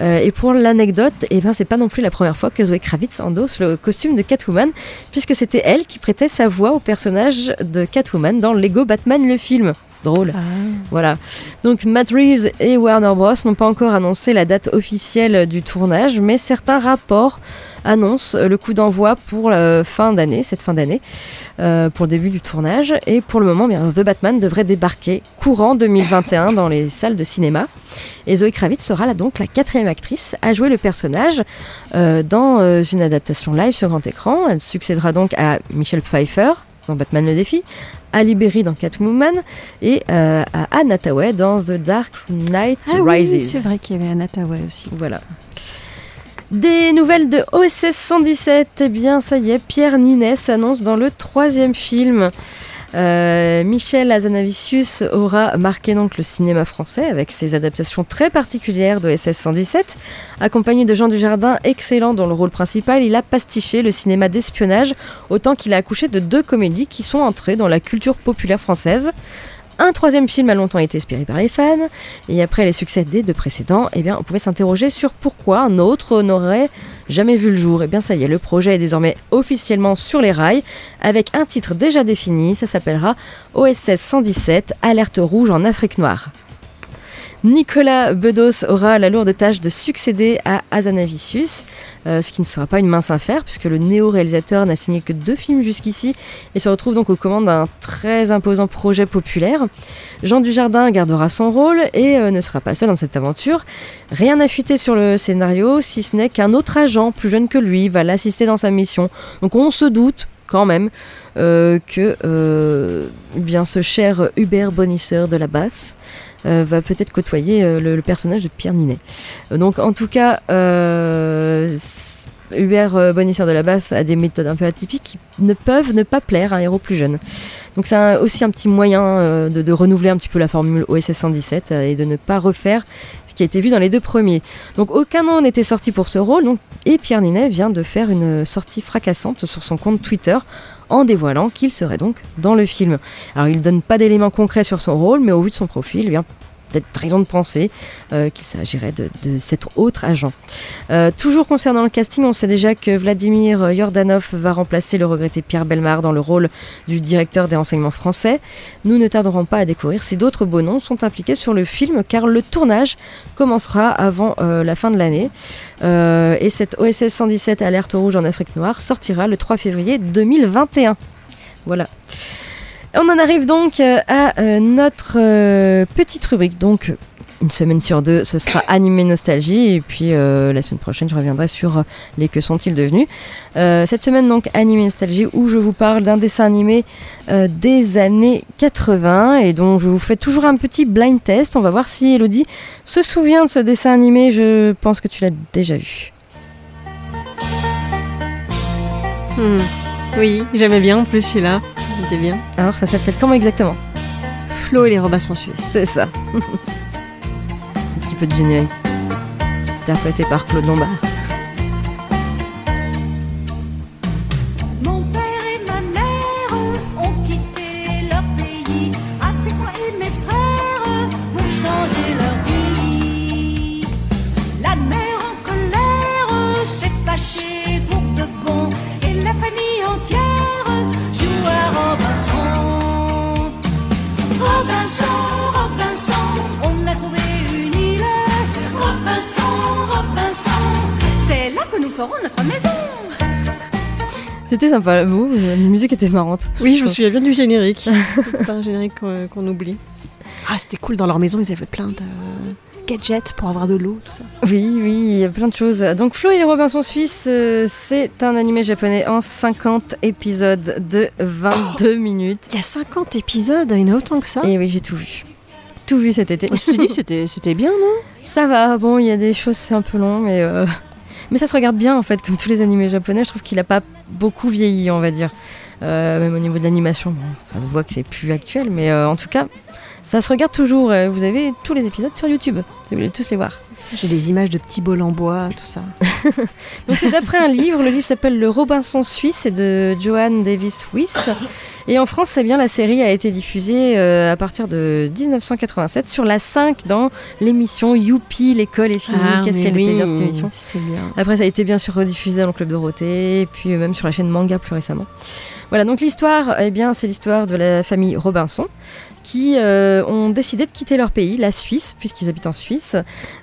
Euh, et pour l'anecdote, eh ben, c'est pas non plus la première fois que Zoé Kravitz endosse le costume de Catwoman puisque c'était elle qui prêtait sa voix au personnage de Catwoman dans Lego Batman le film. Drôle. Voilà. Donc Matt Reeves et Warner Bros n'ont pas encore annoncé la date officielle du tournage, mais certains rapports annoncent le coup d'envoi pour la fin d'année, cette fin d'année, euh, pour le début du tournage. Et pour le moment, bien, The Batman devrait débarquer courant 2021 dans les salles de cinéma. Et Zoe Kravitz sera là donc la quatrième actrice à jouer le personnage euh, dans euh, une adaptation live sur grand écran. Elle succédera donc à Michelle Pfeiffer dans Batman le défi, à Berry dans Catwoman et euh, à Hathaway dans The Dark Knight Ah oui, Rises. c'est vrai qu'il y avait Anna Tawai aussi. Voilà. Des nouvelles de OSS 117, eh bien ça y est, Pierre Ninet s'annonce dans le troisième film. Euh, Michel Azanavicius aura marqué donc le cinéma français avec ses adaptations très particulières d'OSS 117. Accompagné de Jean Dujardin, excellent dans le rôle principal, il a pastiché le cinéma d'espionnage autant qu'il a accouché de deux comédies qui sont entrées dans la culture populaire française. Un troisième film a longtemps été espéré par les fans, et après les succès des deux précédents, eh on pouvait s'interroger sur pourquoi un autre n'aurait jamais vu le jour. Eh bien, ça y est, le projet est désormais officiellement sur les rails, avec un titre déjà défini, ça s'appellera OSS 117, Alerte rouge en Afrique noire. Nicolas Bedos aura la lourde tâche de succéder à Azanavicius, euh, ce qui ne sera pas une mince affaire puisque le néo-réalisateur n'a signé que deux films jusqu'ici et se retrouve donc aux commandes d'un très imposant projet populaire. Jean Dujardin gardera son rôle et euh, ne sera pas seul dans cette aventure. Rien n'a fuité sur le scénario, si ce n'est qu'un autre agent plus jeune que lui va l'assister dans sa mission. Donc on se doute quand même euh, que bien ce cher Hubert Bonisseur de la Bath euh, va peut-être côtoyer euh, le, personnage de Pierre Ninet. Donc en tout cas, euh, Hubert Bonisseur de la Bath a des méthodes un peu atypiques qui ne peuvent ne pas plaire à un héros plus jeune. Donc c'est aussi un petit moyen de, renouveler un petit peu la formule OSS 117 euh, et de ne pas refaire ce qui a été vu dans les deux premiers. Donc aucun nom n'était sorti pour ce rôle, et Pierre Ninet vient de faire une sortie fracassante sur son compte Twitter en dévoilant qu'il serait donc dans le film. Alors il donne pas d'éléments concrets sur son rôle, mais au vu de son profil, eh bien peut-être raison de penser euh, qu'il s'agirait de, cet autre agent. Euh, toujours concernant le casting, on sait déjà que Vladimir Yordanov va remplacer le regretté Pierre Belmar dans le rôle du directeur des renseignements français. Nous ne tarderons pas à découvrir si d'autres beaux noms sont impliqués sur le film, car le tournage commencera avant euh, la fin de l'année. Et cette OSS 117 Alerte rouge en Afrique noire sortira le 3 février 2021. Voilà. On en arrive donc euh, à euh, notre euh, petite rubrique. Donc, une semaine sur deux, ce sera *coughs* animé nostalgie. Et puis, euh, la semaine prochaine, je reviendrai sur les que sont-ils devenus. Euh, cette semaine, donc, animé nostalgie, où je vous parle d'un dessin animé euh, des années 80 et dont je vous fais toujours un petit blind test. On va voir si Elodie se souvient de ce dessin animé. Je pense que tu l'as déjà vu. Hmm. Oui, j'aimais bien en plus celui-là. Bien. Alors ça s'appelle comment exactement? Flo et les Robinson Suisses. C'est ça. *laughs* Un petit peu de générique. Interprété par Claude Lombard. Ferons notre maison. C'était sympa, vous, la musique était marrante. Oui, je me souviens bien du générique. *laughs* C'est pas un générique qu'on oublie. Ah, c'était cool dans leur maison, ils avaient plein de gadgets pour avoir de l'eau, tout ça. Oui, oui, il y a plein de choses. Donc Flo et les Robinson Suisses, euh, c'est un animé japonais en 50 épisodes de 22 minutes. Il y a 50 épisodes, il y en a autant que ça. Et oui, j'ai tout vu. Tout vu cet été. Je me suis dit, c'était c'était bien, non? Ça va, bon, il y a des choses, c'est un peu long, mais, euh, mais ça se regarde bien en fait, comme tous les animés japonais. Je trouve qu'il a pas beaucoup vieilli, on va dire. Euh, même au niveau de l'animation, ça se voit que c'est plus actuel, mais euh, en tout cas, ça se regarde toujours. Vous avez tous les épisodes sur YouTube, si vous voulez tous les voir. J'ai des images de petits bols en bois, tout ça. *laughs* Donc c'est d'après un livre, le livre s'appelle Le Robinson Suisse, c'est de Johan Davis Wyss. Et en France, c'est bien, la série a été diffusée euh, à partir de 1987 sur la 5 dans l'émission Youpi, l'école est finie. Ah, Qu'est-ce qu'elle était oui, bien cette émission bien. Après, ça a été bien sûr rediffusé dans le Club Dorothée, et puis euh, même sur la chaîne Manga plus récemment. Voilà, donc l'histoire, eh bien, c'est l'histoire de la famille Robinson qui euh, ont décidé de quitter leur pays, la Suisse, puisqu'ils habitent en Suisse,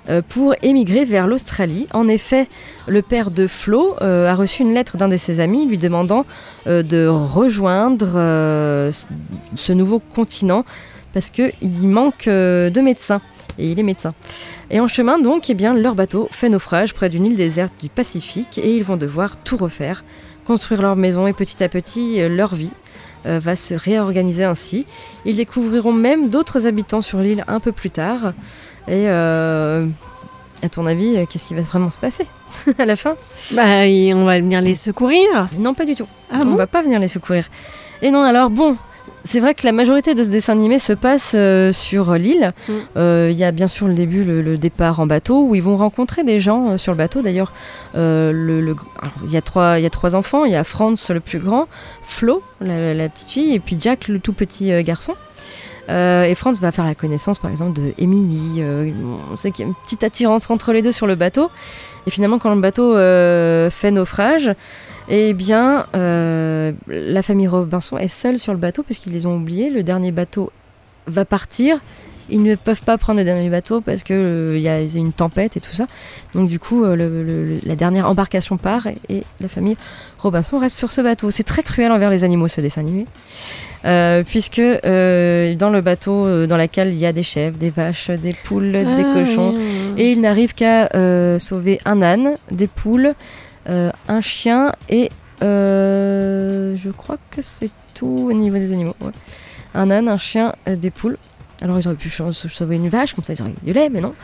euh, pour émigrer vers l'Australie. En effet, le père de Flo euh, a reçu une lettre d'un de ses amis lui demandant euh, de rejoindre euh, ce- nouveau continent parce qu'il manque de médecins. Et il est médecin. Et en chemin, donc, eh bien, leur bateau fait naufrage près d'une île déserte du Pacifique et ils vont devoir tout refaire, construire leur maison et petit à petit, leur vie va se réorganiser ainsi. Ils découvriront même d'autres habitants sur l'île un peu plus tard. Et euh, à ton avis, euh, qu'est-ce qui va vraiment se passer *laughs* à la fin? Bah, on va venir les secourir. Non, pas du tout. Ah on bon? va pas venir les secourir. Et non, alors bon, c'est vrai que la majorité de ce dessin animé se passe euh, sur l'île. Mm. Euh, Il y a bien sûr le début, le, le départ en bateau, où ils vont rencontrer des gens euh, sur le bateau. D'ailleurs, il y, a trois- il y a trois enfants. Il y a Franz, le plus grand, Flo, la, la petite fille, et puis Jack, le tout petit garçon. Euh, et Franz va faire la connaissance, par exemple, de Emily. Euh, on sait qu'il y a une petite attirance entre les deux sur le bateau. Et finalement, quand le bateau euh, fait naufrage, eh bien, la famille Robinson est seule sur le bateau puisqu'ils les ont oubliés. Le dernier bateau va partir. Ils ne peuvent pas prendre le dernier bateau parce qu'il y a une tempête et tout ça. Donc du coup, euh, le- le- la dernière embarcation part et, et la famille Robinson reste sur ce bateau. C'est très cruel envers les animaux ce dessin animé. Euh, puisque euh, dans le bateau euh, dans lequel il y a des chèvres, des vaches, des poules, des Ah, cochons, oui. et il n'arrive qu'à euh, sauver un âne, des poules, euh, un chien et euh, je crois que c'est tout au niveau des animaux. ouais. Un âne, un chien, euh, des poules. Alors ils auraient pu sauver une vache, comme ça ils auraient eu du lait, mais non.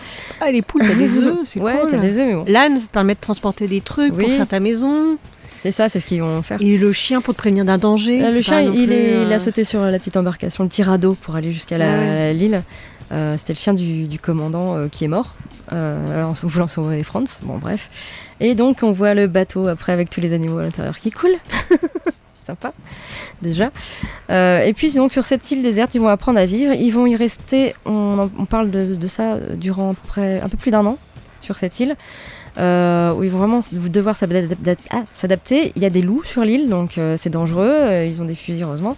Ah, les poules, t'as des *laughs* œufs, c'est ouais, cool. t'as des œufs, mais bon. L'âne, ça te permet de transporter des trucs Oui. pour faire ta maison. C'est ça, c'est ce qu'ils vont faire. Et le chien pour te prévenir d'un danger. Euh, le chien, il, plus, est- il euh, a sauté sur la petite embarcation, le petit radeau pour aller jusqu'à Ah ouais. l'île. Euh, C'était le chien du, du commandant euh, qui est mort en voulant sauver France. Bon, bref. Et donc, on voit le bateau après avec tous les animaux à l'intérieur qui coulent. *laughs* Sympa, déjà. Euh, et puis, donc, sur cette île déserte, ils vont apprendre à vivre. Ils vont y rester, on, parle de, ça durant près, un peu plus d'un an sur cette île. euh, où ils vont vraiment devoir ah, s'adapter. Il y a des loups sur l'île, donc euh, c'est dangereux. Euh, Ils ont des fusils, heureusement,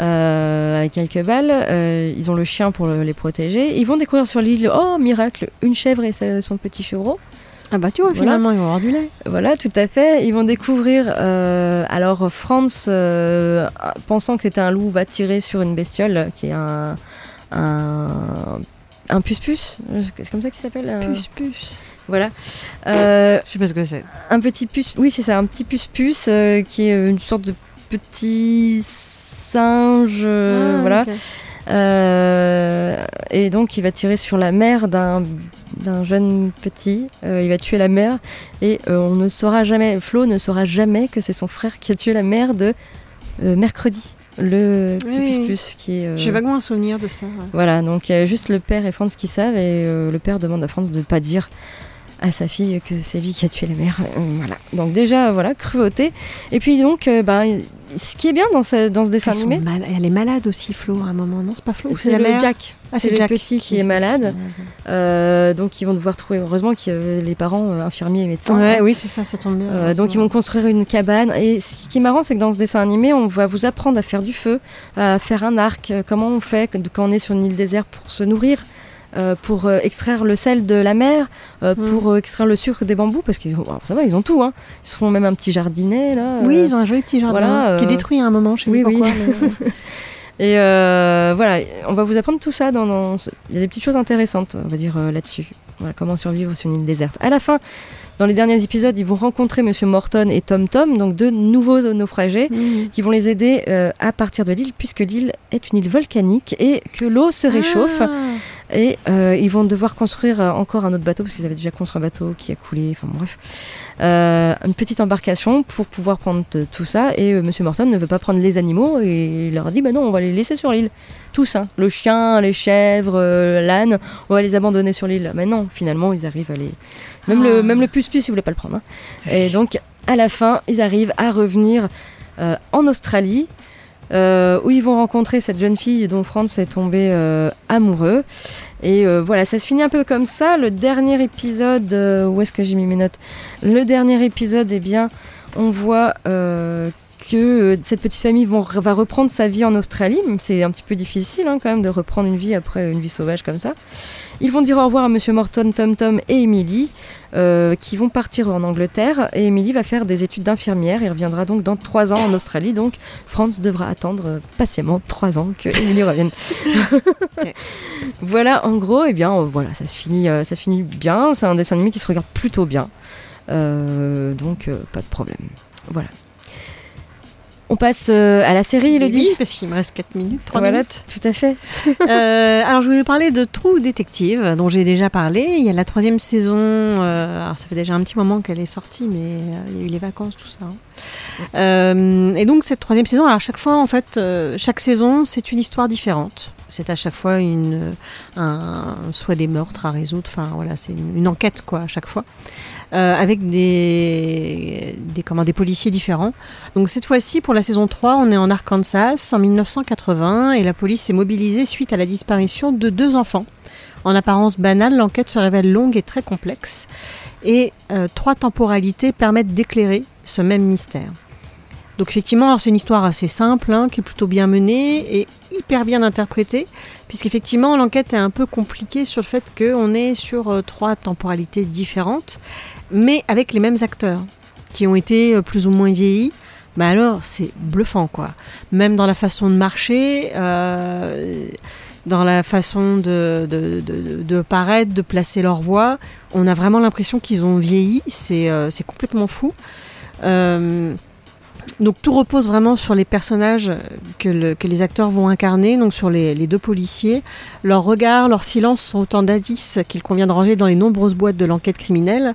euh, avec quelques balles. Euh, ils ont le chien pour le- les protéger. Ils vont découvrir sur l'île, oh miracle, une chèvre et son petit chevreau. Ah bah tu vois, Voilà. finalement, ils vont avoir du lait. Voilà, tout à fait. Ils vont découvrir. euh, alors, Franz, euh, pensant que c'était un loup, va tirer sur une bestiole qui est un. un un puce-puce, c'est comme ça qu'il s'appelle un- Puce, puce. Voilà. Euh, Je sais pas ce que c'est. un petit puce, oui c'est ça, un petit puce-puce euh, qui est une sorte de petit singe, euh, Ah, voilà. Euh, et donc il va tirer sur la mère d'un d'un jeune petit. Euh, il va tuer la mère et euh, on ne saura jamais, Flo ne saura jamais que c'est son frère qui a tué la mère de euh, mercredi, le petit Oui, plus qui est. euh, J'ai vaguement un souvenir de ça. ouais. Voilà, donc il y a juste le père et Franz qui savent et euh, le père demande à Franz de ne pas dire à sa fille que c'est lui qui a tué la mère. Euh, voilà. Donc déjà, voilà, cruauté. Et puis donc, ben, ce qui est bien dans ce, dans ce dessin animé, mal- Elle est malade aussi, Flo, à un moment, non? C'est pas Flo c'est le mère? Jack. Ah, c'est le Jack. petit qui est malade. Euh, donc ils vont devoir trouver, heureusement que les parents, infirmiers et médecins. Ouais, hein. oui, c'est ça, ça tombe bien. Euh, donc ils vont construire une cabane et ce qui est marrant c'est que dans ce dessin animé on va vous apprendre à faire du feu, à faire un arc, comment on fait quand on est sur une île déserte pour se nourrir, euh, pour euh, extraire le sel de la mer, euh, Mm. pour extraire le sucre des bambous parce qu'ils ont, ça va ils ont tout hein. Ils se font même un petit jardinet là. Oui, ils ont un joli petit jardin voilà, qui est détruit à un moment, je sais oui, plus oui. pourquoi. mais- *laughs* Et voilà, on va vous apprendre tout ça. Dans, dans- Il y a des petites choses intéressantes, on va dire, là-dessus. Voilà, comment survivre sur une île déserte. À la fin, dans les derniers épisodes, ils vont rencontrer Monsieur Morton et Tom Tom, donc deux nouveaux naufragés, Mhm. qui vont les aider euh, à partir de l'île, puisque l'île est une île volcanique et que l'eau se réchauffe. Ah. Et euh, ils vont devoir construire euh, encore un autre bateau, parce qu'ils avaient déjà construit un bateau qui a coulé, enfin bref. Euh, une petite embarcation pour pouvoir prendre tout ça. Et euh, Monsieur Morton ne veut pas prendre les animaux et il leur a dit bah non, on va les laisser sur l'île. Tous, hein. le chien, les chèvres, l'âne, on va les abandonner sur l'île. Mais non, finalement, ils arrivent à les. Même, Ah. le, même le puce-puce, il voulait pas le prendre. hein. Et donc, à la fin, ils arrivent à revenir euh, en Australie. Euh, où ils vont rencontrer cette jeune fille dont Franz est tombé euh, amoureux. Et euh, voilà, ça se finit un peu comme ça. Le dernier épisode, où est-ce que j'ai mis mes notes? Le dernier épisode, eh bien, on voit que euh, cette petite famille vont- va reprendre sa vie en Australie. Même C'est un petit peu difficile hein, quand même de reprendre une vie après une vie sauvage comme ça. Ils vont dire au revoir à Monsieur Morton, Tom Tom et Emily, euh, qui vont partir en Angleterre. Et Emily va faire des études d'infirmière et reviendra donc dans trois ans en Australie. Donc Franz devra attendre euh, patiemment trois ans que Emily revienne. *laughs* *laughs* Voilà, en gros, et bien, euh, voilà, ça se finit, ça se finit bien. C'est un dessin animé qui se regarde plutôt bien, Euh, donc euh, pas de problème. Voilà. On passe euh, à la série, Elodie. Oui, parce qu'il me reste 4 minutes, 3 Voilà, minutes. tout à fait. *laughs* Euh, alors, je voulais parler de True Detective, dont j'ai déjà parlé. Il y a la troisième saison. euh, alors, ça fait déjà un petit moment qu'elle est sortie, mais il y a eu les vacances, tout ça. hein. Et donc, cette troisième saison, alors, à chaque fois, en fait, chaque saison, c'est une histoire différente. C'est à chaque fois une, un, soit des meurtres à résoudre. Enfin, voilà, c'est une, une enquête, quoi, à chaque fois. Euh, avec des, des, comment, des policiers différents. Donc cette fois-ci, pour la saison 3, on est en Arkansas en 1980 et la police est mobilisée suite à la disparition de deux enfants. En apparence banale, l'enquête se révèle longue et très complexe et euh, trois temporalités permettent d'éclairer ce même mystère. Donc effectivement, c'est une histoire assez simple, hein, qui est plutôt bien menée et hyper bien interprétée, puisqu'effectivement l'enquête est un peu compliquée sur le fait qu'on est sur euh, trois temporalités différentes, mais avec les mêmes acteurs, qui ont été euh, plus ou moins vieillis. Mais alors, c'est bluffant, quoi. Même dans la façon de marcher, euh, dans la façon de, paraître, de placer leur voix, on a vraiment l'impression qu'ils ont vieilli. C'est complètement fou. Donc tout repose vraiment sur les personnages que, le- que les acteurs vont incarner, donc sur les, deux policiers. Leurs regards, leurs silences sont autant d'indices qu'il convient de ranger dans les nombreuses boîtes de l'enquête criminelle.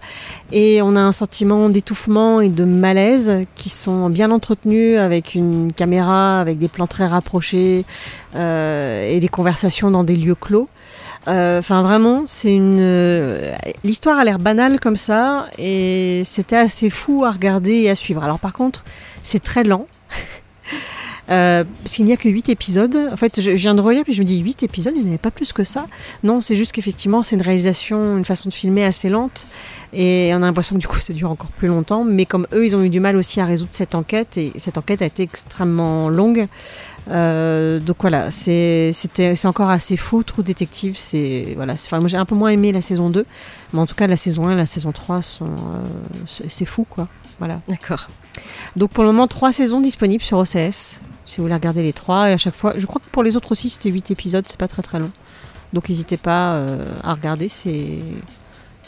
Et on a un sentiment d'étouffement et de malaise qui sont bien entretenus avec une caméra, avec des plans très rapprochés euh, et des conversations dans des lieux clos. Euh, Enfin, vraiment, c'est une. euh, L'histoire a l'air banale comme ça, et c'était assez fou à regarder et à suivre. Alors, par contre, c'est très lent. Euh, parce qu'il n'y a que 8 épisodes. En fait, je, viens de relire, puis je me dis 8 épisodes, il n'y en avait pas plus que ça. Non, c'est juste qu'effectivement, c'est une réalisation, une façon de filmer assez lente. Et on a l'impression que du coup, ça dure encore plus longtemps. Mais comme eux, ils ont eu du mal aussi à résoudre cette enquête, et cette enquête a été extrêmement longue. Euh, donc voilà, c'est encore assez fou. Trou Détective, c'est. Voilà, enfin, moi j'ai un peu moins aimé la saison 2. Mais en tout cas, la saison 1 et la saison 3 sont. euh, c'est fou, quoi. Voilà. D'accord. Donc pour le moment, trois saisons disponibles sur OCS. Si vous voulez regarder les trois, et à chaque fois, je crois que pour les autres aussi, c'était 8 épisodes, c'est pas très très long. Donc n'hésitez pas euh, à regarder, c'est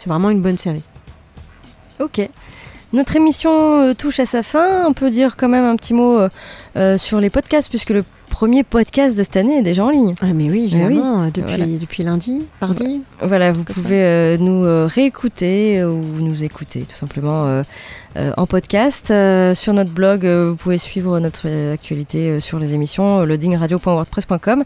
vraiment une bonne série. Ok. Notre émission euh, touche à sa fin. On peut dire quand même un petit mot euh, euh, sur les podcasts, puisque le premier podcast de cette année est déjà en ligne. Ah, mais oui, évidemment, depuis, Voilà. depuis lundi, mardi. Voilà, vous pouvez euh, nous euh, réécouter euh, ou nous écouter tout simplement en podcast. Sur notre blog, vous pouvez suivre notre actualité sur les émissions loadingradio.wordpress.com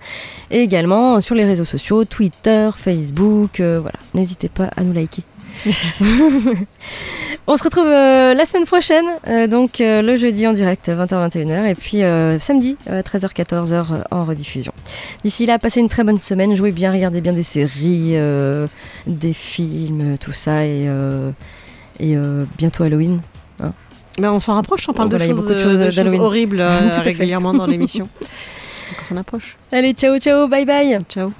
et également sur les réseaux sociaux, Twitter, Facebook. voilà, n'hésitez pas à nous liker. *laughs* On se retrouve euh, la semaine prochaine, euh, donc euh, le jeudi en direct 20h-21h et puis samedi 13h-14h en rediffusion. D'ici là, passez une très bonne semaine, jouez bien, regardez bien des séries, des films, tout ça et, et bientôt Halloween. Mais on s'en rapproche, on parle de, choses, de choses de choses d'Halloween. horribles *laughs* régulièrement dans l'émission. *laughs* On s'en approche. Allez, ciao ciao, bye bye Ciao.